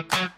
Thank you.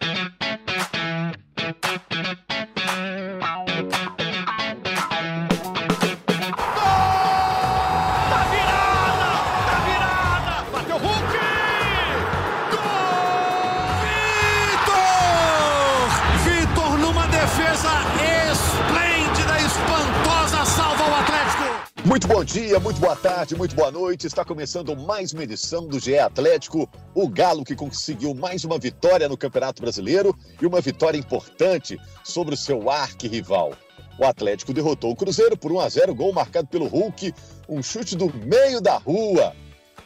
Dia, muito boa tarde, muito boa noite. Está começando mais uma edição do GE Atlético. O Galo que conseguiu mais uma vitória no Campeonato Brasileiro e uma vitória importante sobre o seu arquirrival. O Atlético derrotou o Cruzeiro por 1 a 0, gol marcado pelo Hulk, um chute do meio da rua,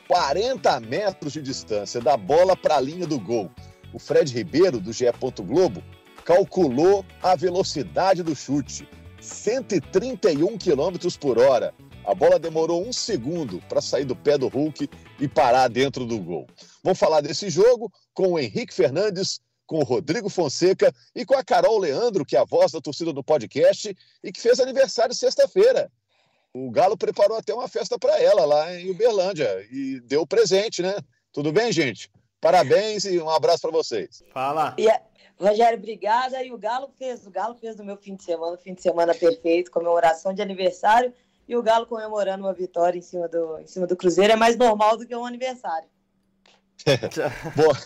40 metros de distância da bola para a linha do gol. O Fred Ribeiro do GE. Globo calculou a velocidade do chute, 131 km por hora. A bola demorou um segundo para sair do pé do Hulk e parar dentro do gol. Vamos falar desse jogo com o Henrique Fernandes, com o Rodrigo Fonseca e com a Carol Leandro, que é a voz da torcida do podcast e que fez aniversário sexta-feira. O Galo preparou até uma festa para ela lá em Uberlândia e deu presente, né? Tudo bem, gente? Parabéns e um abraço para vocês. Fala. Yeah. Rogério, obrigada. E o Galo fez, o Galo fez no meu fim de semana, fim de semana perfeito, comemoração de aniversário e o Galo comemorando uma vitória em cima do, em cima do Cruzeiro é mais normal do que um aniversário.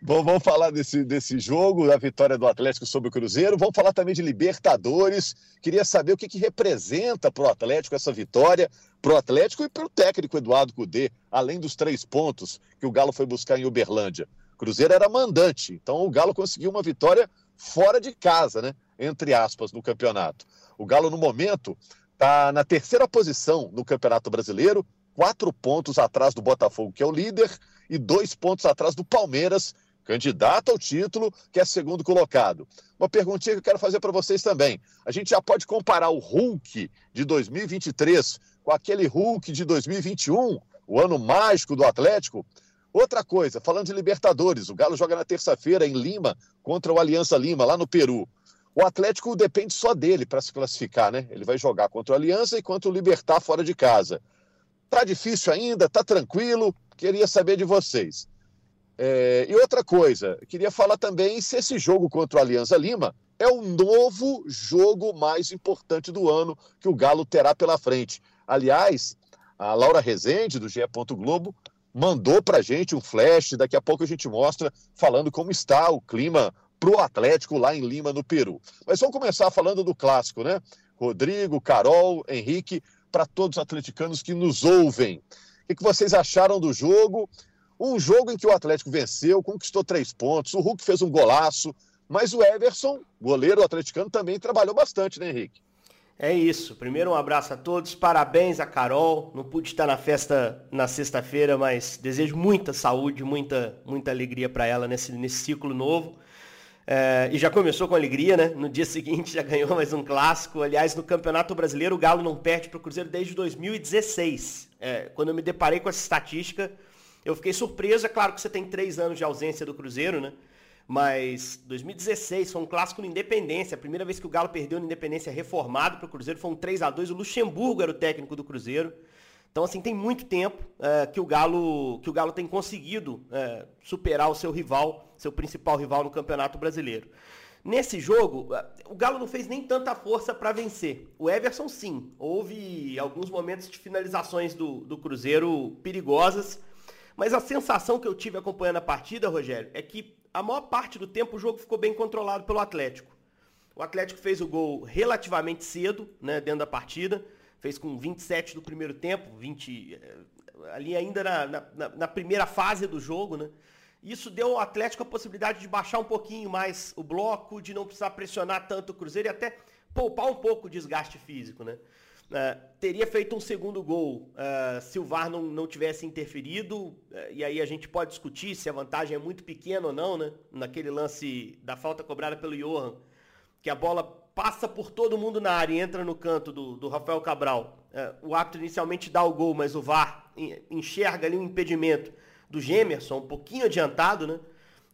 Bom, vamos falar desse, desse jogo, da vitória do Atlético sobre o Cruzeiro. Vamos falar também de Libertadores. Queria saber o que, que representa para o Atlético essa vitória, para o Atlético e para o técnico Eduardo Cudê, além dos três pontos que o Galo foi buscar em Uberlândia. Cruzeiro era mandante, então o Galo conseguiu uma vitória fora de casa, né? Entre aspas, no campeonato. O Galo, no momento, está na terceira posição no Campeonato Brasileiro, quatro pontos atrás do Botafogo, que é o líder, e dois pontos atrás do Palmeiras, candidato ao título, que é segundo colocado. Uma perguntinha que eu quero fazer para vocês também. A gente já pode comparar o Hulk de 2023 com aquele Hulk de 2021, o ano mágico do Atlético? Outra coisa, falando de Libertadores, o Galo joga na terça-feira em Lima contra o Aliança Lima, lá no Peru. O Atlético depende só dele para se classificar, né? Ele vai jogar contra o Aliança e contra o Libertar fora de casa. Tá difícil ainda? Tá tranquilo? Queria saber de vocês. É, e outra coisa, queria falar também se esse jogo contra o Aliança Lima é o novo jogo mais importante do ano que o Galo terá pela frente. Aliás, a Laura Rezende, do GE. Globo, mandou para gente um flash, daqui a pouco a gente mostra, falando como está o clima para o Atlético lá em Lima, no Peru. Mas vamos começar falando do clássico, né? Rodrigo, Carol, Henrique, para todos os atleticanos que nos ouvem. O que vocês acharam do jogo? Um jogo em que o Atlético venceu, conquistou três pontos, o Hulk fez um golaço, mas o Everson, goleiro atleticano, também trabalhou bastante, né, Henrique? É isso. Primeiro um abraço a todos, parabéns a Carol. Não pude estar na festa na sexta-feira, mas desejo muita saúde, muita, muita alegria para ela nesse, nesse ciclo novo. É, e já começou com alegria, né? No dia seguinte já ganhou mais um clássico. Aliás, no Campeonato Brasileiro, o Galo não perde para o Cruzeiro desde 2016. É, quando eu me deparei com essa estatística, eu fiquei surpreso. É claro que você tem três anos de ausência do Cruzeiro, né? Mas 2016 foi um clássico no Independência. A primeira vez que o Galo perdeu no Independência reformado para o Cruzeiro foi um 3 a 2 O Luxemburgo era o técnico do Cruzeiro. Então, assim, tem muito tempo é, que, o Galo, que o Galo tem conseguido é, superar o seu rival seu principal rival no Campeonato Brasileiro. Nesse jogo, o Galo não fez nem tanta força para vencer. O Everson, sim. Houve alguns momentos de finalizações do, do Cruzeiro perigosas. Mas a sensação que eu tive acompanhando a partida, Rogério, é que a maior parte do tempo o jogo ficou bem controlado pelo Atlético. O Atlético fez o gol relativamente cedo, né, dentro da partida. Fez com 27 do primeiro tempo, 20 eh, ali ainda na, na, na primeira fase do jogo, né? Isso deu ao Atlético a possibilidade de baixar um pouquinho mais o bloco, de não precisar pressionar tanto o Cruzeiro e até poupar um pouco o desgaste físico, né? Uh, teria feito um segundo gol uh, se o VAR não, não tivesse interferido, uh, e aí a gente pode discutir se a vantagem é muito pequena ou não, né? Naquele lance da falta cobrada pelo Johan, que a bola passa por todo mundo na área e entra no canto do, do Rafael Cabral. o árbitro inicialmente dá o gol, mas o VAR enxerga ali um impedimento do Gemerson, um pouquinho adiantado, né?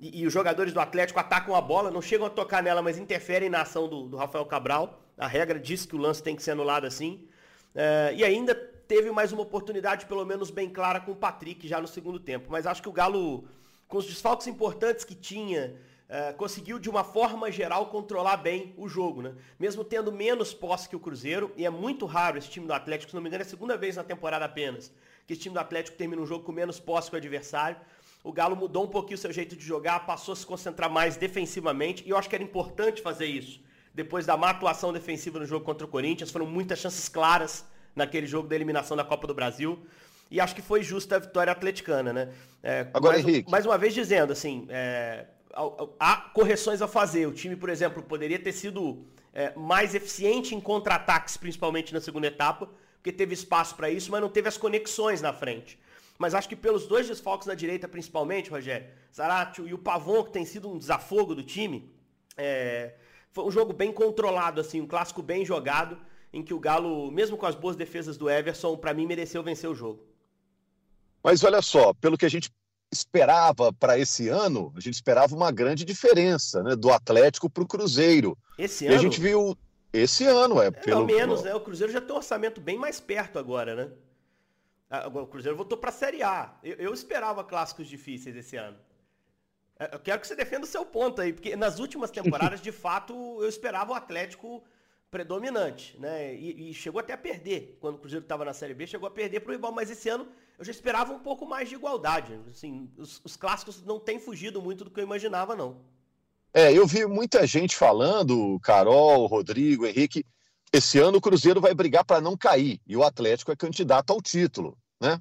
E, e, os jogadores do Atlético atacam a bola, não chegam a tocar nela, mas interferem na ação do, do Rafael Cabral. A regra diz que o lance tem que ser anulado assim. É, e ainda teve mais uma oportunidade, pelo menos bem clara, com o Patrick já no segundo tempo. Mas acho que o Galo com os desfalques importantes que tinha, uh, conseguiu de uma forma geral controlar bem o jogo, né? Mesmo tendo menos posse que o Cruzeiro, e é muito raro esse time do Atlético, se não me engano é a segunda vez na temporada apenas, que esse time do Atlético termina um jogo com menos posse que o adversário. O Galo mudou um pouquinho o seu jeito de jogar, passou a se concentrar mais defensivamente, e eu acho que era importante fazer isso. Depois da má atuação defensiva no jogo contra o Corinthians, foram muitas chances claras naquele jogo da eliminação da Copa do Brasil. E acho que foi justa a vitória atleticana, né? É, Agora, mais, Henrique. Mais uma vez dizendo, assim, é, há correções a fazer. O time, por exemplo, poderia ter sido é, mais eficiente em contra-ataques, principalmente na segunda etapa, porque teve espaço para isso, mas não teve as conexões na frente. Mas acho que pelos dois desfalques na direita, principalmente, Rogério, Zaratio e o Pavon, que tem sido um desafogo do time, é, foi um jogo bem controlado, assim, um clássico bem jogado, em que o Galo, mesmo com as boas defesas do Everson, para mim mereceu vencer o jogo. Mas olha só, pelo que a gente esperava para esse ano, a gente esperava uma grande diferença né, do Atlético para o Cruzeiro. Esse e ano? a gente viu esse ano, é. é pelo menos, né? O Cruzeiro já tem um orçamento bem mais perto agora, né? Agora, o Cruzeiro voltou para a Série A. Eu, eu, esperava clássicos difíceis esse ano. É, eu quero que você defenda o seu ponto aí, porque nas últimas temporadas, de fato, eu esperava o Atlético predominante, né? E, e, chegou até a perder. Quando o Cruzeiro estava na Série B, chegou a perder para o rival, mas esse ano eu já esperava um pouco mais de igualdade. Assim, os, os, clássicos não têm fugido muito do que eu imaginava, não. É, eu vi muita gente falando, Carol, Rodrigo, Henrique, esse ano o Cruzeiro vai brigar para não cair e o Atlético é candidato ao título, né?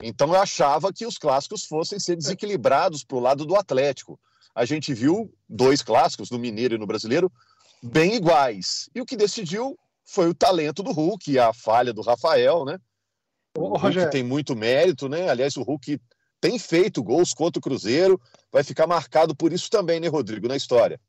Então eu achava que os clássicos fossem ser desequilibrados para o lado do Atlético. A gente viu dois clássicos, no Mineiro e no Brasileiro, bem iguais. E o que decidiu foi o talento do Hulk e a falha do Rafael, né? O Hulk tem muito mérito, né? Aliás, o Hulk tem feito gols contra o Cruzeiro, vai ficar marcado por isso também, né, Rodrigo, na história.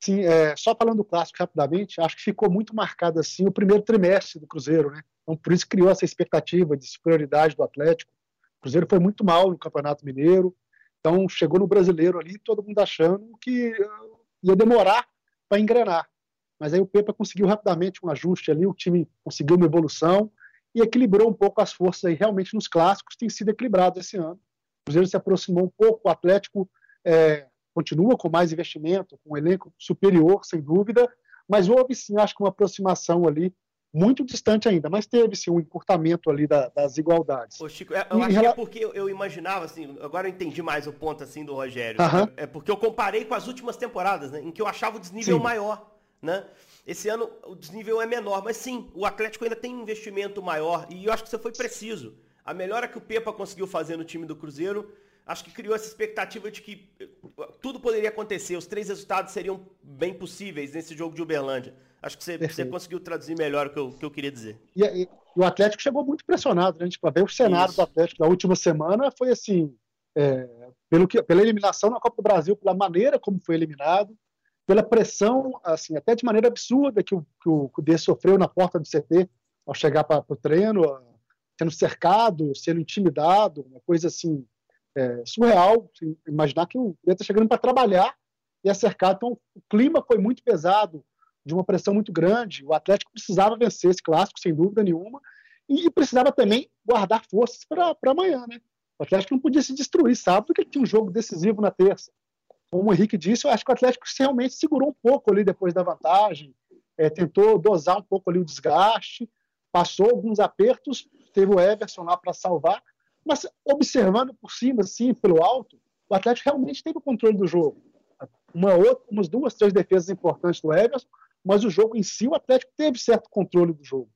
Sim, é, só falando do clássico rapidamente, acho que ficou muito marcado assim o primeiro trimestre do Cruzeiro, né? Então, por isso criou essa expectativa de superioridade do Atlético. O Cruzeiro foi muito mal no Campeonato Mineiro, então chegou no Brasileiro ali, todo mundo achando que uh, ia demorar para engrenar. Mas aí o Pepa conseguiu rapidamente um ajuste ali, o time conseguiu uma evolução e equilibrou um pouco as forças aí. Realmente nos clássicos tem sido equilibrado esse ano. O Cruzeiro se aproximou um pouco, o Atlético é, continua com mais investimento, com um elenco superior, sem dúvida, mas houve sim, acho que uma aproximação ali muito distante ainda, mas teve sim um encurtamento ali da, das igualdades. Ô Chico, é, eu, acho que é porque eu, eu, imaginava assim, agora eu entendi mais o ponto assim do Rogério. Uh -huh. é, porque eu comparei com as últimas temporadas, né, em que eu achava o desnível sim. maior, né? Esse ano o desnível é menor, mas sim, o Atlético ainda tem um investimento maior e eu acho que você foi preciso. A melhora que o Pepa conseguiu fazer no time do Cruzeiro, acho que criou essa expectativa de que eh, tudo poderia acontecer, os três resultados seriam bem possíveis nesse jogo de Uberlândia. Acho que você, você conseguiu traduzir melhor o que eu, que eu queria dizer. E, e, o Atlético chegou muito pressionado, né? Tipo, ver o cenário Isso. do Atlético da última semana foi assim, é, pelo que, pela eliminação na Copa do Brasil, pela maneira como foi eliminado, pela pressão, assim, até de maneira absurda que o, que o, que sofreu na porta do CT ao chegar para o treino, sendo cercado, sendo intimidado, uma coisa assim é, surreal. Assim, imaginar que o D está chegando para trabalhar e é cercado. Então, o clima foi muito pesado, de uma pressão muito grande. O Atlético precisava vencer esse clássico, sem dúvida nenhuma, e precisava também guardar forças para amanhã, né? O Atlético não podia se destruir sábado, porque ele tinha um jogo decisivo na terça como o Henrique disse, eu acho que o Atlético realmente segurou um pouco ali depois da vantagem, é, tentou dosar um pouco ali o desgaste, passou alguns apertos, teve o Everson lá para salvar, mas observando por cima, assim, pelo alto, o Atlético realmente teve o controle do jogo. Uma outra, umas duas, três defesas importantes do Everson, mas o jogo em si, o Atlético teve certo controle do jogo.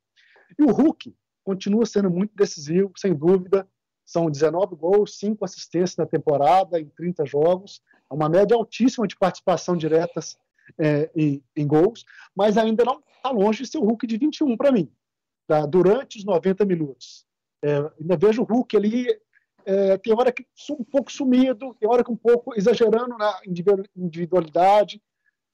E o Hulk continua sendo muito decisivo, sem dúvida. São 19 gols, 5 assistências na temporada, em 30 jogos. Uma média altíssima de participação diretas é, em, em, gols, mas ainda não está longe de ser o Hulk de 21 para mim, tá? durante os 90 minutos. É, ainda vejo o Hulk ali, é, tem hora que um pouco sumido, tem hora que um pouco exagerando na individualidade,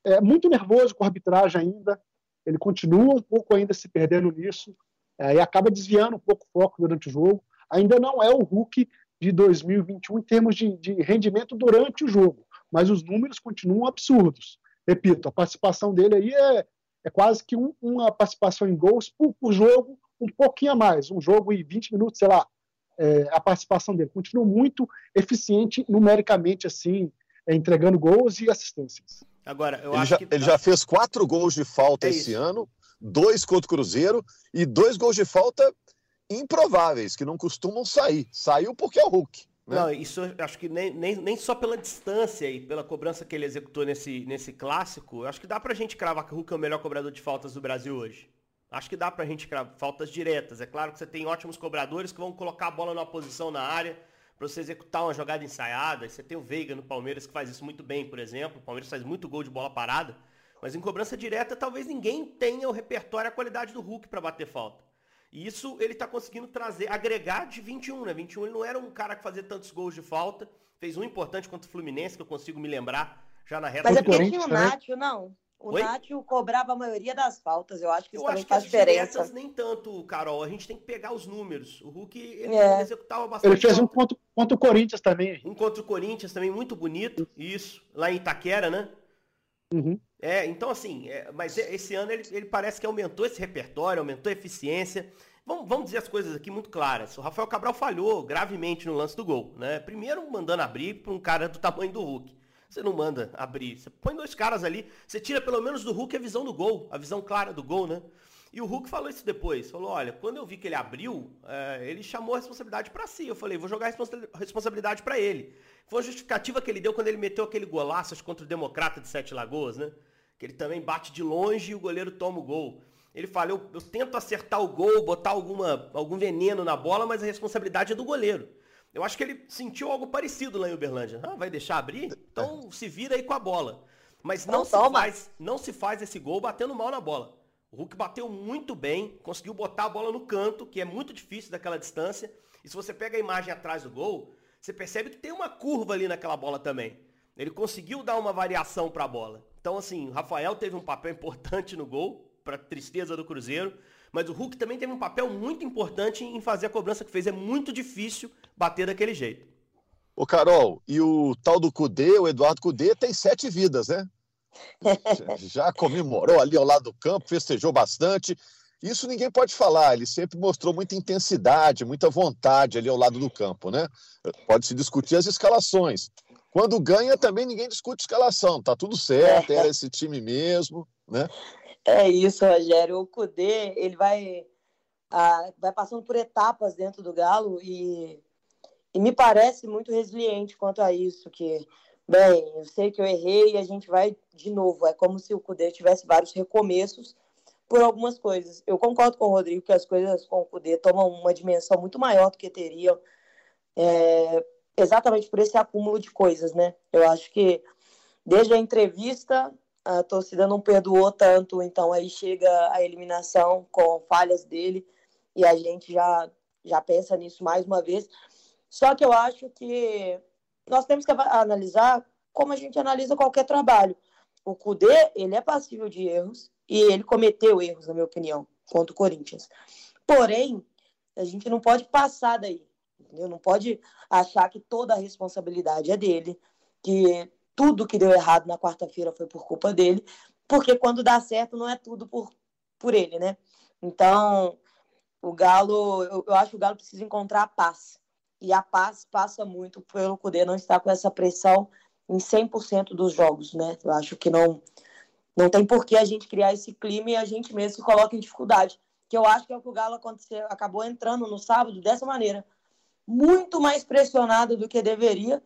é, muito nervoso com a arbitragem ainda, ele continua um pouco ainda se perdendo nisso, é, e acaba desviando um pouco o foco durante o jogo. Ainda não é o Hulk de 2021 em termos de, de rendimento durante o jogo, mas os números continuam absurdos. Repito, a participação dele aí é, é quase que um, uma participação em gols por, por, jogo, um pouquinho a mais. Um jogo em 20 minutos, sei lá, é, a participação dele. Continua muito eficiente numericamente, assim, é, entregando gols e assistências. Agora, eu ele acho já, que. Ele já fez quatro gols de falta é esse isso. ano, dois contra o Cruzeiro e dois gols de falta improváveis, que não costumam sair. Saiu porque é o Hulk. Né? Não, isso acho que nem, nem, nem só pela distância e pela cobrança que ele executou nesse, nesse clássico, acho que dá pra gente cravar que o Hulk é o melhor cobrador de faltas do Brasil hoje. Acho que dá pra gente cravar faltas diretas. É claro que você tem ótimos cobradores que vão colocar a bola numa posição na área para você executar uma jogada ensaiada. Você tem o Veiga no Palmeiras que faz isso muito bem, por exemplo. O Palmeiras faz muito gol de bola parada. Mas em cobrança direta, talvez ninguém tenha o repertório, a qualidade do Hulk para bater falta. E isso ele está conseguindo trazer, agregar de 21, né? 21 ele não era um cara que fazia tantos gols de falta. Fez um importante contra o Fluminense, que eu consigo me lembrar, já na reta. Mas é porque tinha o Nátio, não. O Oi? Nátio cobrava a maioria das faltas. Eu acho que isso eu também faz diferença. nem tanto, Carol. A gente tem que pegar os números. O Hulk ele é. executava bastante. Ele fez um contra, contra o Corinthians também. Um contra o Corinthians também, muito bonito. Isso. Lá em Itaquera, né? Uhum. É, então assim, é, mas esse ano ele, ele parece que aumentou esse repertório, aumentou a eficiência. Vamos, vamos dizer as coisas aqui muito claras. O Rafael Cabral falhou gravemente no lance do gol. Né? Primeiro mandando abrir para um cara do tamanho do Hulk. Você não manda abrir. Você põe dois caras ali, você tira pelo menos do Hulk a visão do gol, a visão clara do gol, né? E o Hulk falou isso depois. Falou, olha, quando eu vi que ele abriu, é, ele chamou a responsabilidade para si. Eu falei, vou jogar a responsabilidade para ele. Foi a justificativa que ele deu quando ele meteu aquele golaço contra o Democrata de Sete Lagoas, né? Que ele também bate de longe e o goleiro toma o gol. Ele fala, eu, eu tento acertar o gol, botar alguma, algum veneno na bola, mas a responsabilidade é do goleiro. Eu acho que ele sentiu algo parecido lá em Uberlândia. Ah, vai deixar abrir? Então se vira aí com a bola. Mas não, não se, faz, não se faz esse gol batendo mal na bola. O Hulk bateu muito bem, conseguiu botar a bola no canto, que é muito difícil daquela distância. E se você pega a imagem atrás do gol, você percebe que tem uma curva ali naquela bola também. Ele conseguiu dar uma variação para a bola. Então, assim, o Rafael teve um papel importante no gol, para tristeza do Cruzeiro. Mas o Hulk também teve um papel muito importante em fazer a cobrança que fez. É muito difícil bater daquele jeito. Ô, Carol, e o tal do Cudê, o Eduardo Cudê, tem sete vidas, né? Já comemorou ali ao lado do campo, festejou bastante. Isso ninguém pode falar, ele sempre mostrou muita intensidade, muita vontade ali ao lado do campo, né? Pode-se discutir as escalações. Quando ganha, também ninguém discute escalação, tá tudo certo, era esse time mesmo, né? É isso, Rogério. O Cudê, ele vai, ah, vai passando por etapas dentro do Galo e, e me parece muito resiliente quanto a isso, que, bem, eu sei que eu errei e a gente vai de novo. É como se o Cudê tivesse vários recomeços por algumas coisas. Eu concordo com o Rodrigo que as coisas com o Cudê tomam uma dimensão muito maior do que teriam, é, exatamente por esse acúmulo de coisas, né? Eu acho que desde a entrevista a torcida não perdoou tanto, então aí chega a eliminação com falhas dele e a gente já, já pensa nisso mais uma vez. Só que eu acho que nós temos que analisar como a gente analisa qualquer trabalho. O Cudê, ele é passível de erros e ele cometeu erros, na minha opinião, contra o Corinthians. Porém, a gente não pode passar daí, entendeu? Não pode achar que toda a responsabilidade é dele, que tudo que deu errado na quarta-feira foi por culpa dele, porque quando dá certo não é tudo por, por ele, né? Então, o Galo, eu, eu acho que o Galo precisa encontrar a paz. E a paz passa muito pelo poder não estar com essa pressão em 100% dos jogos, né? Eu acho que não não tem por que a gente criar esse clima e a gente mesmo se coloca em dificuldade. Que eu acho que é o que o Galo aconteceu, acabou entrando no sábado dessa maneira. Muito mais pressionado do que deveria,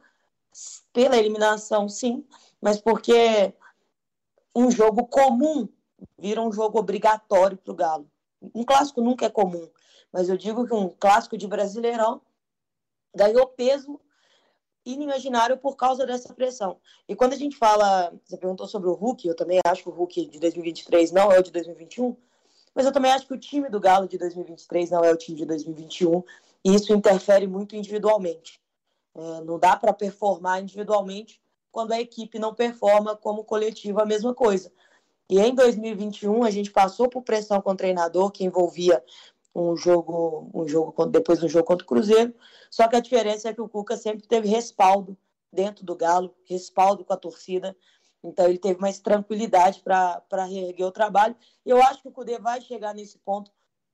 pela eliminação, sim, mas porque um jogo comum vira um jogo obrigatório para o Galo. Um clássico nunca é comum, mas eu digo que um clássico de Brasileirão ganhou peso inimaginário por causa dessa pressão. E quando a gente fala, você perguntou sobre o Hulk, eu também acho que o Hulk de 2023 não é o de 2021, mas eu também acho que o time do Galo de 2023 não é o time de 2021, e isso interfere muito individualmente. É, não dá para performar individualmente quando a equipe não performa como coletivo a mesma coisa. E em 2021 a gente passou por pressão com o treinador que envolvia um jogo, um jogo depois do jogo contra o Cruzeiro. Só que a diferença é que o Cuca sempre teve respaldo dentro do Galo, respaldo com a torcida. Então ele teve mais tranquilidade para reerguer o trabalho. Eu acho que o Cudê vai chegar nesse ponto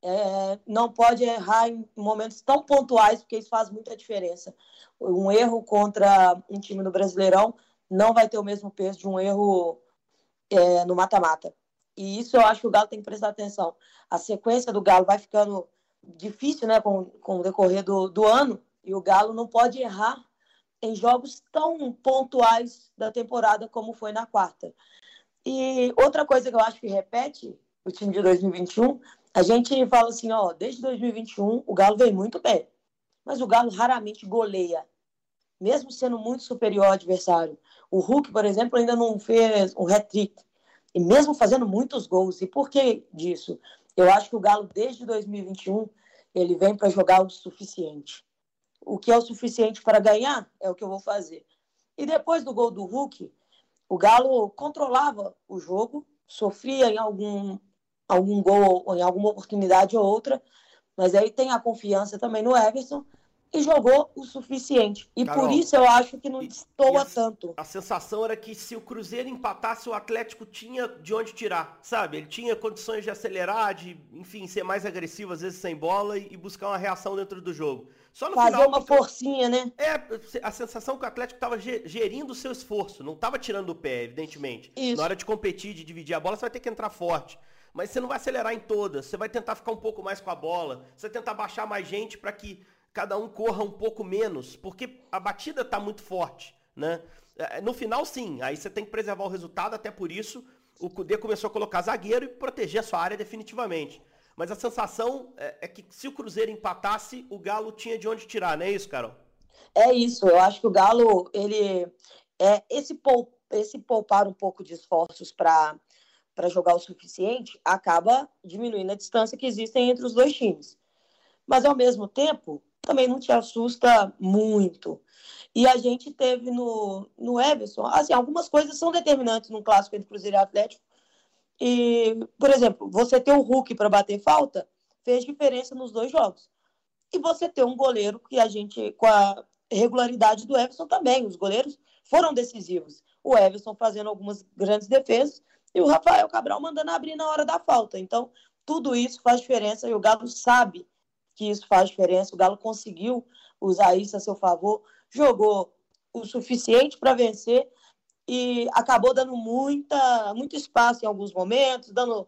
é, não pode errar em momentos tão pontuais, porque isso faz muita diferença. Um erro contra um time do Brasileirão não vai ter o mesmo peso de um erro é, no mata-mata. E isso eu acho que o Galo tem que prestar atenção. A sequência do Galo vai ficando difícil né, com, com o decorrer do, do ano, e o Galo não pode errar em jogos tão pontuais da temporada como foi na quarta. E outra coisa que eu acho que repete o time de 2021 a gente fala assim, ó, desde 2021 o Galo vem muito bem, mas o Galo raramente goleia, mesmo sendo muito superior ao adversário. O Hulk, por exemplo, ainda não fez um hat-trick, e mesmo fazendo muitos gols. E por que disso? Eu acho que o Galo, desde 2021, ele vem para jogar o suficiente. O que é o suficiente para ganhar é o que eu vou fazer. E depois do gol do Hulk, o Galo controlava o jogo, sofria em algum algum gol em alguma oportunidade ou outra, mas aí tem a confiança também no Everson e jogou o suficiente. E Carol, por isso eu acho que não destoa tanto. A sensação era que se o Cruzeiro empatasse, o Atlético tinha de onde tirar, sabe? Ele tinha condições de acelerar, de, enfim, ser mais agressivo, às vezes sem bola, e, buscar uma reação dentro do jogo. Só no Fazer final, uma forcinha, né? É, a sensação que o Atlético estava gerindo o seu esforço, não estava tirando o pé, evidentemente. Isso. Na hora de competir, de dividir a bola, você vai ter que entrar forte mas você não vai acelerar em todas. Você vai tentar ficar um pouco mais com a bola. Você vai tentar baixar mais gente para que cada um corra um pouco menos, porque a batida está muito forte, né? É, no final, sim. Aí você tem que preservar o resultado. Até por isso, o Cudê começou a colocar zagueiro e proteger a sua área definitivamente. Mas a sensação é, é que se o Cruzeiro empatasse, o Galo tinha de onde tirar, não é isso, Carol? É isso. Eu acho que o Galo, ele é esse, esse poupar um pouco de esforços para para jogar o suficiente, acaba diminuindo a distância que existe entre os dois times. Mas, ao mesmo tempo, também não te assusta muito. E a gente teve no, no Everson, assim, algumas coisas são determinantes num clássico entre Cruzeiro e Atlético. E, por exemplo, você ter o Hulk para bater falta fez diferença nos dois jogos. E você ter um goleiro que a gente, com a regularidade do Everson também, os goleiros foram decisivos. O Everson fazendo algumas grandes defesas e o Rafael Cabral mandando abrir na hora da falta. Então, tudo isso faz diferença e o Galo sabe que isso faz diferença. O Galo conseguiu usar isso a seu favor, jogou o suficiente para vencer e acabou dando muita, muito espaço em alguns momentos, dando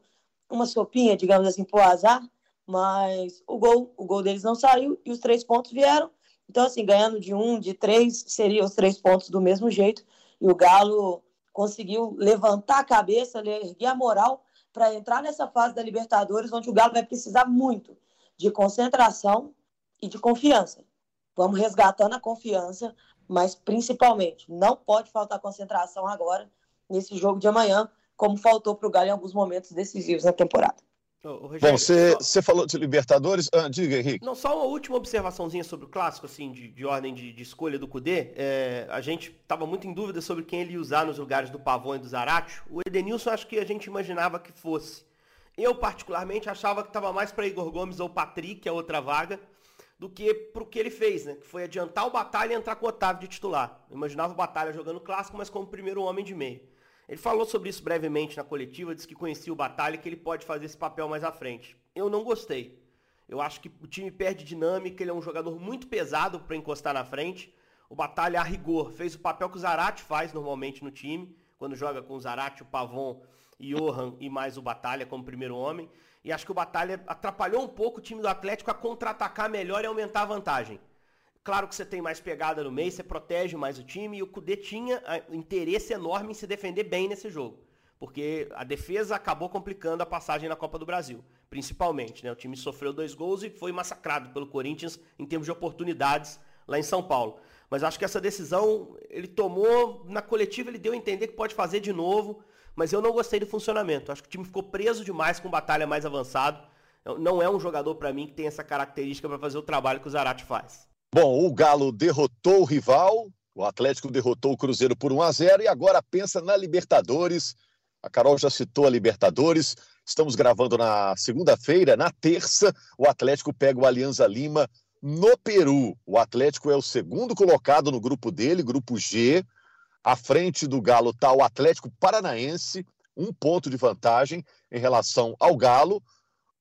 uma sopinha, digamos assim, para o azar, mas o gol, o gol deles não saiu e os três pontos vieram. Então, assim, ganhando de um, de três, seriam os três pontos do mesmo jeito. E o Galo conseguiu levantar a cabeça, erguer a moral para entrar nessa fase da Libertadores, onde o Galo vai precisar muito de concentração e de confiança. Vamos resgatando a confiança, mas principalmente não pode faltar concentração agora nesse jogo de amanhã, como faltou para o Galo em alguns momentos decisivos na temporada. Ô, Bom, você falou de Libertadores. Ah, diga, Henrique. Não, só uma última observaçãozinha sobre o clássico, assim, de, de ordem de, de, escolha do Cudê. É, a gente estava muito em dúvida sobre quem ele ia usar nos lugares do Pavão e do Zarate. O Edenilson acho que a gente imaginava que fosse. Eu, particularmente, achava que estava mais para Igor Gomes ou Patrick, a outra vaga, do que para o que ele fez, né? Que foi adiantar o Batalha e entrar com o Otávio de titular. Eu imaginava o Batalha jogando clássico, mas como primeiro homem de meio. Ele falou sobre isso brevemente na coletiva, disse que conhecia o Batalha e que ele pode fazer esse papel mais à frente. Eu não gostei. Eu acho que o time perde dinâmica, ele é um jogador muito pesado para encostar na frente. O Batalha, a rigor, fez o papel que o Zarate faz normalmente no time, quando joga com o Zarate, o Pavon, Johan e mais o Batalha como primeiro homem. E acho que o Batalha atrapalhou um pouco o time do Atlético a contra-atacar melhor e aumentar a vantagem. Claro que você tem mais pegada no meio, você protege mais o time e o Cudê tinha interesse enorme em se defender bem nesse jogo. Porque a defesa acabou complicando a passagem na Copa do Brasil, principalmente. Né? O time sofreu dois gols e foi massacrado pelo Corinthians em termos de oportunidades lá em São Paulo. Mas acho que essa decisão ele tomou, na coletiva ele deu a entender que pode fazer de novo, mas eu não gostei do funcionamento. Acho que o time ficou preso demais com batalha mais avançado. Não é um jogador para mim que tem essa característica para fazer o trabalho que o Zarate faz. Bom, o Galo derrotou o rival, o Atlético derrotou o Cruzeiro por 1 a 0 e agora pensa na Libertadores. A Carol já citou a Libertadores. Estamos gravando na segunda-feira, na terça, o Atlético pega o Alianza Lima no Peru. O Atlético é o segundo colocado no grupo dele, grupo G. À frente do Galo está o Atlético Paranaense, um ponto de vantagem em relação ao Galo.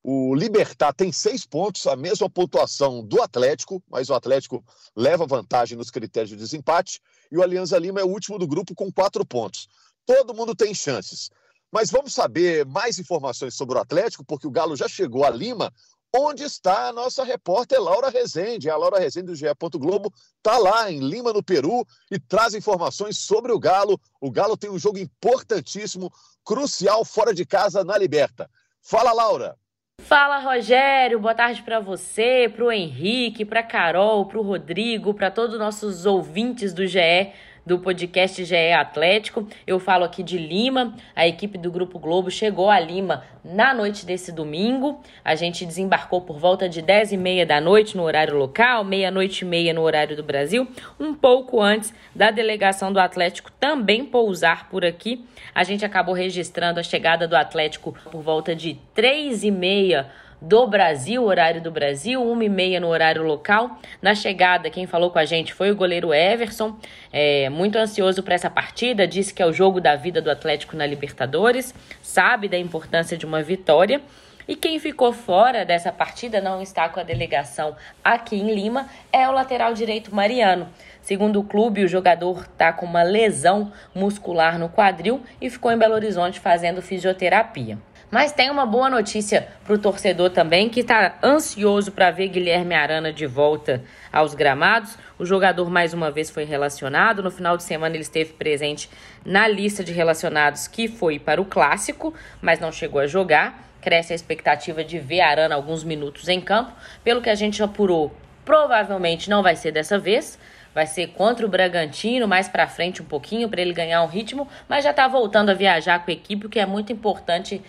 O Libertar tem seis pontos, a mesma pontuação do Atlético, mas o Atlético leva vantagem nos critérios de desempate. E o Alianza Lima é o último do grupo com quatro pontos. Todo mundo tem chances. Mas vamos saber mais informações sobre o Atlético, porque o Galo já chegou a Lima, onde está a nossa repórter Laura Rezende. A Laura Rezende do GE. Globo está lá em Lima, no Peru, e traz informações sobre o Galo. O Galo tem um jogo importantíssimo, crucial, fora de casa, na Liberta. Fala, Laura! Fala Rogério, boa tarde para você, para o Henrique, para Carol, para o Rodrigo, para todos os nossos ouvintes do GE do podcast GE Atlético. Eu falo aqui de Lima. A equipe do Grupo Globo chegou a Lima na noite desse domingo. A gente desembarcou por volta de 10 e meia da noite no horário local, meia-noite e meia no horário do Brasil, um pouco antes da delegação do Atlético também pousar por aqui. A gente acabou registrando a chegada do Atlético por volta de 3 e meia do Brasil, horário do Brasil, 1h30 no horário local. Na chegada, quem falou com a gente foi o goleiro Everson, é, muito ansioso para essa partida, disse que é o jogo da vida do Atlético na Libertadores, sabe da importância de uma vitória. E quem ficou fora dessa partida, não está com a delegação aqui em Lima, é o lateral direito Mariano. Segundo o clube, o jogador está com uma lesão muscular no quadril e ficou em Belo Horizonte fazendo fisioterapia. Mas tem uma boa notícia para o torcedor também, que está ansioso para ver Guilherme Arana de volta aos gramados. O jogador mais uma vez foi relacionado. No final de semana ele esteve presente na lista de relacionados que foi para o clássico, mas não chegou a jogar. Cresce a expectativa de ver Arana alguns minutos em campo. Pelo que a gente apurou, provavelmente não vai ser dessa vez vai ser contra o Bragantino, mais para frente um pouquinho para ele ganhar um ritmo, mas já está voltando a viajar com a equipe, o que é muito importante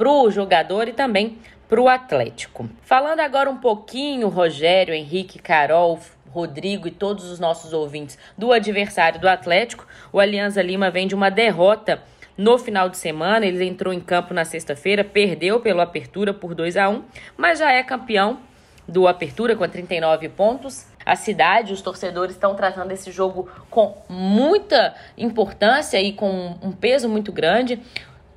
para o jogador e também para o Atlético. Falando agora um pouquinho, Rogério, Henrique, Carol, Rodrigo e todos os nossos ouvintes do adversário do Atlético, o Alianza Lima vem de uma derrota no final de semana. Ele entrou em campo na sexta-feira, perdeu pelo Apertura por 2 a 1 mas já é campeão do Apertura com 39 pontos. A cidade, os torcedores estão tratando esse jogo com muita importância e com um peso muito grande.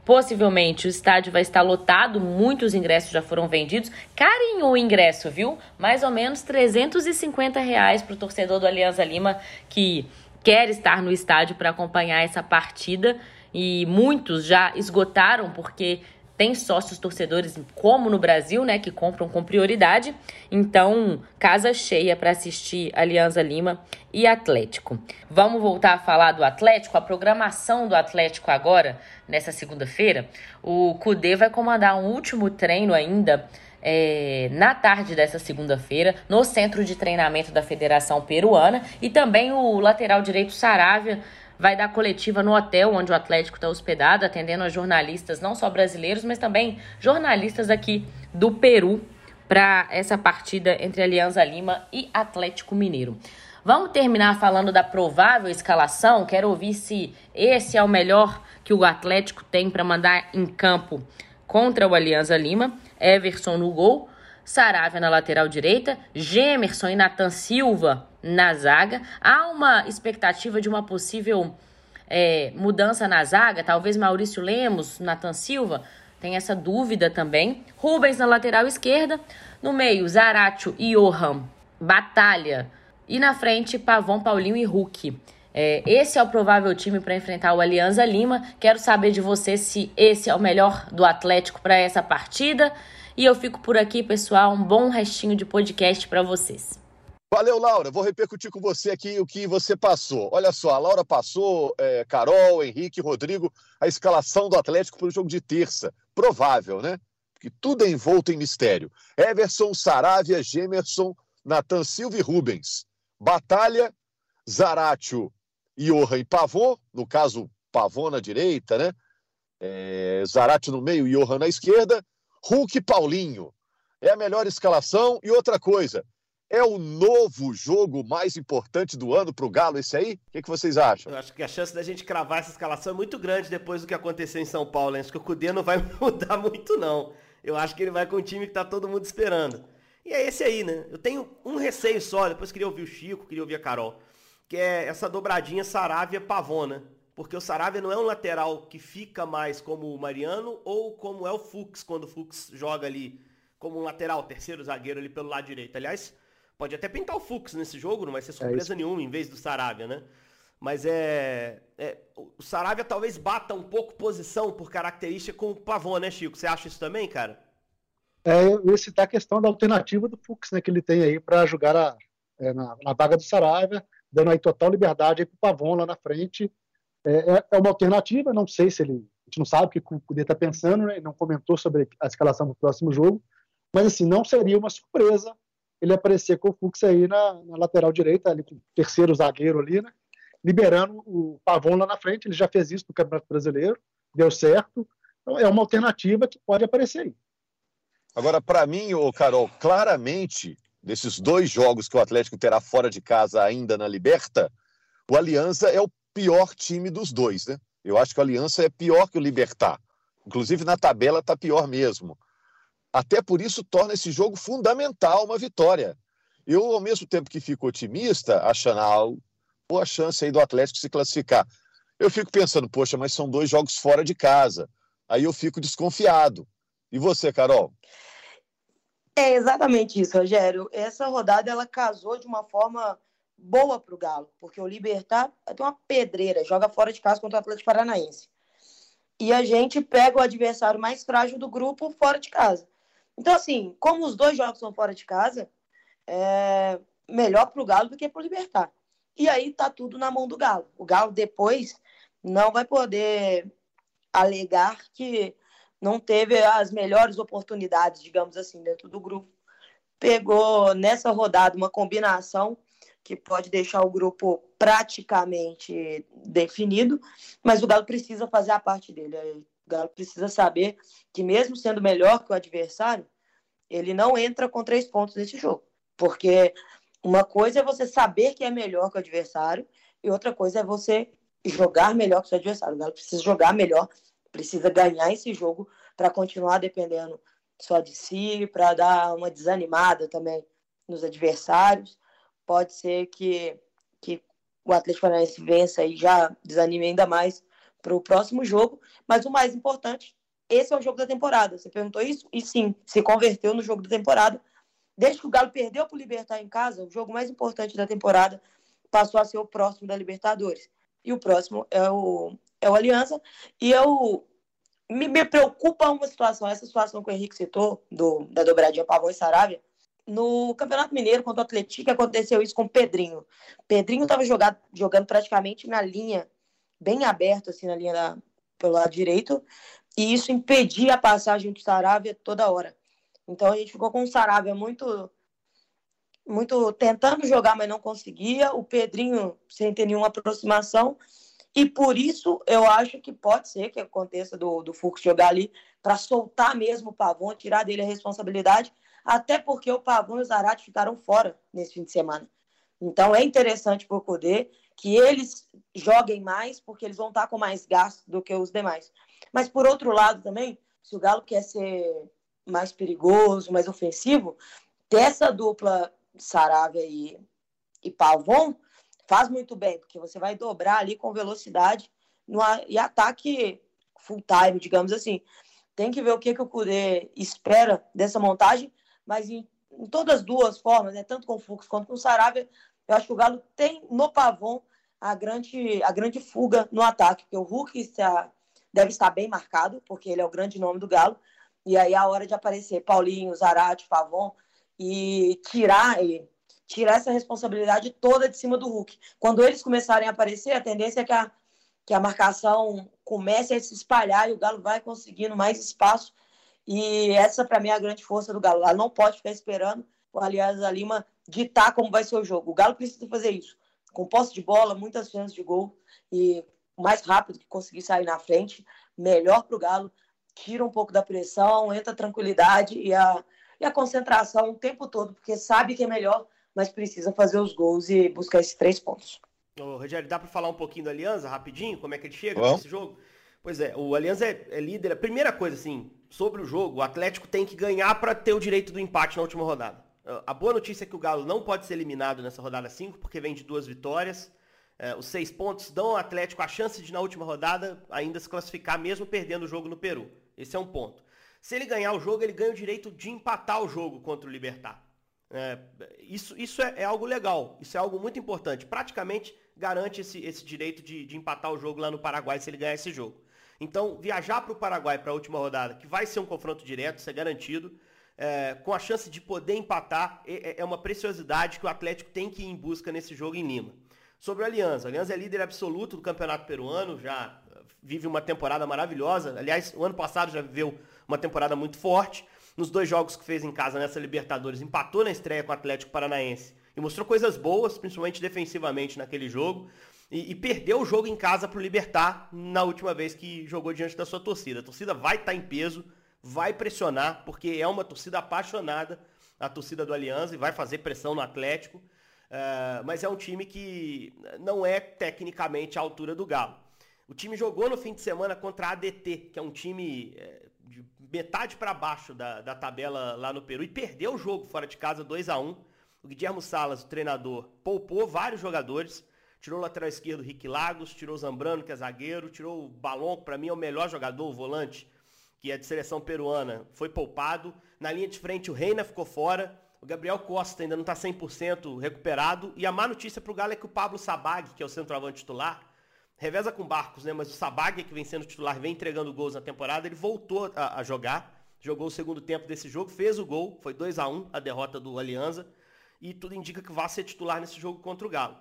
Possivelmente o estádio vai estar lotado, muitos ingressos já foram vendidos. Carinho o ingresso, viu? Mais ou menos 350 reais para o torcedor do Alianza Lima que quer estar no estádio para acompanhar essa partida. E muitos já esgotaram porque tem sócios torcedores, como no Brasil, né, que compram com prioridade. Então, casa cheia para assistir Alianza Lima e Atlético. Vamos voltar a falar do Atlético, a programação do Atlético agora, nessa segunda-feira. O Cudê vai comandar um último treino ainda é, na tarde dessa segunda-feira, no centro de treinamento da Federação Peruana, e também o lateral direito Saravia vai dar coletiva no hotel onde o Atlético está hospedado, atendendo a jornalistas não só brasileiros, mas também jornalistas aqui do Peru para essa partida entre Alianza Lima e Atlético Mineiro. Vamos terminar falando da provável escalação. Quero ouvir se esse é o melhor que o Atlético tem para mandar em campo contra o Alianza Lima. Everson no gol, Saravia na lateral direita, Gemerson e Nathan Silva na zaga. Há uma expectativa de uma possível é, mudança na zaga, talvez Maurício Lemos, Nathan Silva, tem essa dúvida também. Rubens na lateral esquerda, no meio Zaratio e Johan, Batalha. E na frente, Pavão, Paulinho e Hulk. É, esse é o provável time para enfrentar o Alianza Lima. Quero saber de você se esse é o melhor do Atlético para essa partida. E eu fico por aqui, pessoal. Um bom restinho de podcast para vocês. Valeu, Laura. Vou repercutir com você aqui o que você passou. Olha só, a Laura passou, é, Carol, Henrique, Rodrigo, a escalação do Atlético para o jogo de terça. Provável, né? Porque tudo é envolto em mistério. Everson, Saravia, Gemerson, Natan Silva e Rubens. Batalha, Zaratio, Johan e Pavô, no caso, Pavô na direita, né? É, Zaratio no meio, Johan na esquerda. Hulk e Paulinho. É a melhor escalação. E outra coisa, é o novo jogo mais importante do ano para o Galo, esse aí? O que, que, vocês acham? Eu acho que a chance da gente cravar essa escalação é muito grande depois do que aconteceu em São Paulo. Acho que o Cudê não vai mudar muito, não. Eu acho que ele vai com o time que está todo mundo esperando. E é esse aí, né? Eu tenho um receio só, depois queria ouvir o Chico, queria ouvir a Carol, que é essa dobradinha Saravia-Pavona. Porque o Saravia não é um lateral que fica mais como o Mariano ou como é o Fux, quando o Fux joga ali como um lateral, terceiro zagueiro ali pelo lado direito. Aliás, pode até pintar o Fux nesse jogo, não vai ser é surpresa é nenhuma em vez do Saravia, né? Mas é, é, O Saravia talvez bata um pouco posição por característica com o Pavon, né, Chico? Você acha isso também, cara? É, eu ia citar a questão da alternativa do Fux, né, que ele tem aí para jogar a, é, na, na, vaga do Saravia, dando aí total liberdade para o Pavon lá na frente. É, é, é, uma alternativa, não sei se ele. A gente não sabe o que o Cudê está pensando, né, não comentou sobre a escalação do próximo jogo, mas assim, não seria uma surpresa ele aparecer com o Fux aí na, na lateral direita, ali com o terceiro zagueiro ali, né? liberando o Pavon lá na frente. Ele já fez isso no Campeonato Brasileiro, deu certo. Então é uma alternativa que pode aparecer aí. Agora, para mim, ô Carol, claramente, desses dois jogos que o Atlético terá fora de casa ainda na Liberta, o Aliança é o pior time dos dois, né? Eu acho que o Aliança é pior que o Libertar. Inclusive na tabela está pior mesmo. Até por isso torna esse jogo fundamental uma vitória. Eu, ao mesmo tempo que fico otimista, achando ah, boa chance aí do Atlético se classificar. Eu fico pensando, poxa, mas são dois jogos fora de casa. Aí eu fico desconfiado. E você, Carol? É exatamente isso, Rogério. Essa rodada ela casou de uma forma boa para o Galo, porque o Libertar tem uma pedreira, joga fora de casa contra o Atlético Paranaense. E a gente pega o adversário mais frágil do grupo fora de casa. Então, assim, como os dois jogos são fora de casa, é melhor para o Galo do que para o Libertar. E aí tá tudo na mão do Galo. O Galo depois não vai poder alegar que não teve as melhores oportunidades, digamos assim, dentro do grupo. Pegou nessa rodada uma combinação que pode deixar o grupo praticamente definido, mas o Galo precisa fazer a parte dele. O Galo precisa saber que, mesmo sendo melhor que o adversário, ele não entra com três pontos nesse jogo. Porque uma coisa é você saber que é melhor que o adversário, e outra coisa é você jogar melhor que o seu adversário. O Galo precisa jogar melhor, precisa ganhar esse jogo para continuar dependendo só de si, para dar uma desanimada também nos adversários. Pode ser que, que o Atlético Paranaense vença e já desanime ainda mais para o próximo jogo. Mas o mais importante, esse é o jogo da temporada. Você perguntou isso? E sim, se converteu no jogo da temporada Desde que o Galo perdeu para o Libertar em casa, o jogo mais importante da temporada passou a ser o próximo da Libertadores. E o próximo é o, é o Aliança. E eu me, me preocupa uma situação, essa situação que o Henrique citou, do, da dobradinha Pavão e Saravia. No Campeonato Mineiro contra o Atlético aconteceu isso com o Pedrinho. Pedrinho estava jogando praticamente na linha, bem aberto, assim, na linha da, pelo lado direito, e isso impedia a passagem do Saravia toda hora. Então a gente ficou com o Saravia muito muito tentando jogar, mas não conseguia. O Pedrinho sem ter nenhuma aproximação. E por isso eu acho que pode ser que aconteça do, do Fux jogar ali para soltar mesmo o Pavon, tirar dele a responsabilidade, até porque o Pavon e o Zarate ficaram fora nesse fim de semana. Então é interessante para o que eles joguem mais, porque eles vão estar com mais gasto do que os demais. Mas por outro lado também, se o Galo quer ser mais perigoso, mais ofensivo, dessa dupla Saravia e, e Pavon faz muito bem, porque você vai dobrar ali com velocidade no, e ataque full time, digamos assim. Tem que ver o que, que o Cudê espera dessa montagem, mas em, em todas as duas formas, né, tanto com o Fux quanto com o Saravia, eu acho que o Galo tem no Pavon a grande, a grande fuga no ataque, porque o Hulk está, deve estar bem marcado, porque ele é o grande nome do Galo, e aí a hora de aparecer Paulinho, Zarate, Pavon e tirar e tirar essa responsabilidade toda de cima do Hulk. Quando eles começarem a aparecer, a tendência é que a, que a marcação comece a se espalhar e o Galo vai conseguindo mais espaço. E essa, para mim, é a grande força do Galo. Ela não pode ficar esperando o Aliás Lima ditar como vai ser o jogo. O Galo precisa fazer isso. Com posse de bola, muitas chances de gol e mais rápido que conseguir sair na frente, melhor para o Galo tira um pouco da pressão, entra a tranquilidade e a, e a concentração o tempo todo, porque sabe que é melhor, mas precisa fazer os gols e buscar esses três pontos. Ô, Rogério, dá para falar um pouquinho do Aliança, rapidinho? Como é que ele chega Bom. nesse jogo? Pois é, o Aliança é, é, líder. A primeira coisa, assim, sobre o jogo, o Atlético tem que ganhar para ter o direito do empate na última rodada. A boa notícia é que o Galo não pode ser eliminado nessa rodada 5, porque vem de duas vitórias. É, os seis pontos dão ao Atlético a chance de, na última rodada, ainda se classificar, mesmo perdendo o jogo no Peru. Esse é um ponto. Se ele ganhar o jogo, ele ganha o direito de empatar o jogo contra o Libertar. É, isso isso é, é, algo legal, isso é algo muito importante. Praticamente garante esse, esse direito de, de empatar o jogo lá no Paraguai se ele ganhar esse jogo. Então, viajar para o Paraguai para a última rodada, que vai ser um confronto direto, isso é garantido, é, com a chance de poder empatar, é, é, é, uma preciosidade que o Atlético tem que ir em busca nesse jogo em Lima. Sobre o Aliança, o Aliança é líder absoluto do Campeonato Peruano, já vive uma temporada maravilhosa. Aliás, o ano passado já viveu uma temporada muito forte. Nos dois jogos que fez em casa nessa Libertadores, empatou na estreia com o Atlético Paranaense e mostrou coisas boas, principalmente defensivamente naquele jogo. E, e perdeu o jogo em casa para o Libertar na última vez que jogou diante da sua torcida. A torcida vai estar tá em peso, vai pressionar, porque é uma torcida apaixonada, a torcida do Aliança, e vai fazer pressão no Atlético. Uh, mas é um time que não é tecnicamente à altura do Galo. O time jogou no fim de semana contra a ADT, que é um time de metade para baixo da, da tabela lá no Peru, e perdeu o jogo fora de casa 2 a 1 O Guilherme Salas, o treinador, poupou vários jogadores, tirou o lateral esquerdo Rick Lagos, tirou o Zambrano, que é zagueiro, tirou o Balon, que para mim é o melhor jogador, o volante, que é de seleção peruana, foi poupado. Na linha de frente o Reina ficou fora, o Gabriel Costa ainda não está 100% recuperado, e a má notícia para o Galo é que o Pablo Sabag, que é o centroavante titular, reveza com Barcos, né? Mas o Sabag, que vem sendo titular, vem entregando gols na temporada, ele voltou a, a jogar, jogou o segundo tempo desse jogo, fez o gol, foi 2 a 1 a derrota do Alianza, e tudo indica que vai ser titular nesse jogo contra o Galo.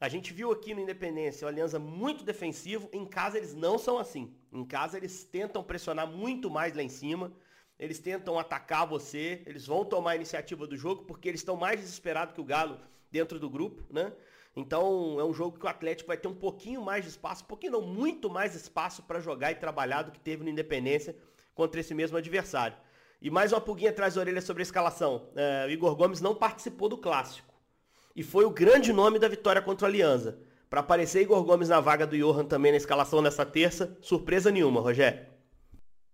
A gente viu aqui no Independência o Aliança muito defensivo, em casa eles não são assim. Em casa eles tentam pressionar muito mais lá em cima, eles tentam atacar você, eles vão tomar a iniciativa do jogo porque eles estão mais desesperados que o Galo dentro do grupo, né? Então é um jogo que o Atlético vai ter um pouquinho mais de espaço, um pouquinho não, muito mais espaço para jogar e trabalhar do que teve no Independência contra esse mesmo adversário. E mais uma pulguinha atrás da orelha sobre a escalação. É, o Igor Gomes não participou do clássico. E foi o grande nome da vitória contra o Aliança. Para aparecer Igor Gomes na vaga do Johan também na escalação nessa terça, surpresa nenhuma, Rogério.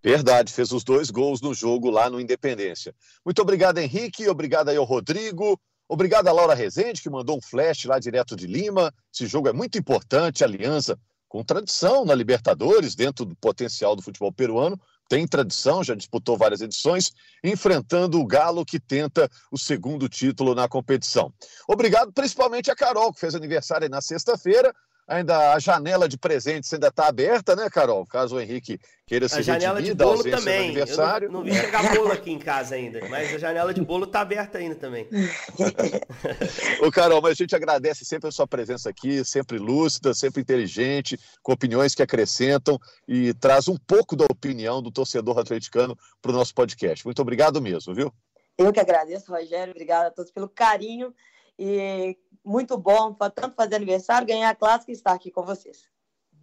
Verdade, fez os dois gols no jogo lá no Independência. Muito obrigado, Henrique. Obrigado aí ao Rodrigo. Obrigado a Laura Rezende, que mandou um flash lá direto de Lima. Esse jogo é muito importante, aliança com tradição na Libertadores, dentro do potencial do futebol peruano. Tem tradição, já disputou várias edições, enfrentando o Galo, que tenta o segundo título na competição. Obrigado principalmente a Carol, que fez aniversário na sexta-feira ainda a janela de presentes ainda está aberta, né, Carol? Caso o Henrique queira se A janela de bolo também. Aniversário. Eu não, não vi chegar bolo aqui em casa ainda, mas a janela de bolo está aberta ainda também. Ô, Carol, mas a gente agradece sempre a sua presença aqui, sempre lúcida, sempre inteligente, com opiniões que acrescentam e traz um pouco da opinião do torcedor atleticano para o nosso podcast. Muito obrigado mesmo, viu? Eu que agradeço, Rogério. Obrigado a todos pelo carinho. E muito bom, tanto fazer aniversário, ganhar a clássica e estar aqui com vocês.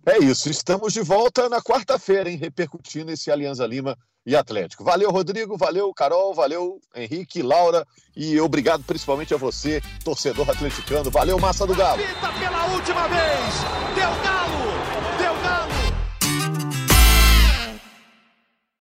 É isso, estamos de volta na quarta-feira, hein, repercutindo esse Alianza Lima e Atlético. Valeu, Rodrigo, valeu, Carol, valeu, Henrique, Laura, e obrigado principalmente a você, torcedor atleticano. Valeu, Massa do Galo. pela última vez, deu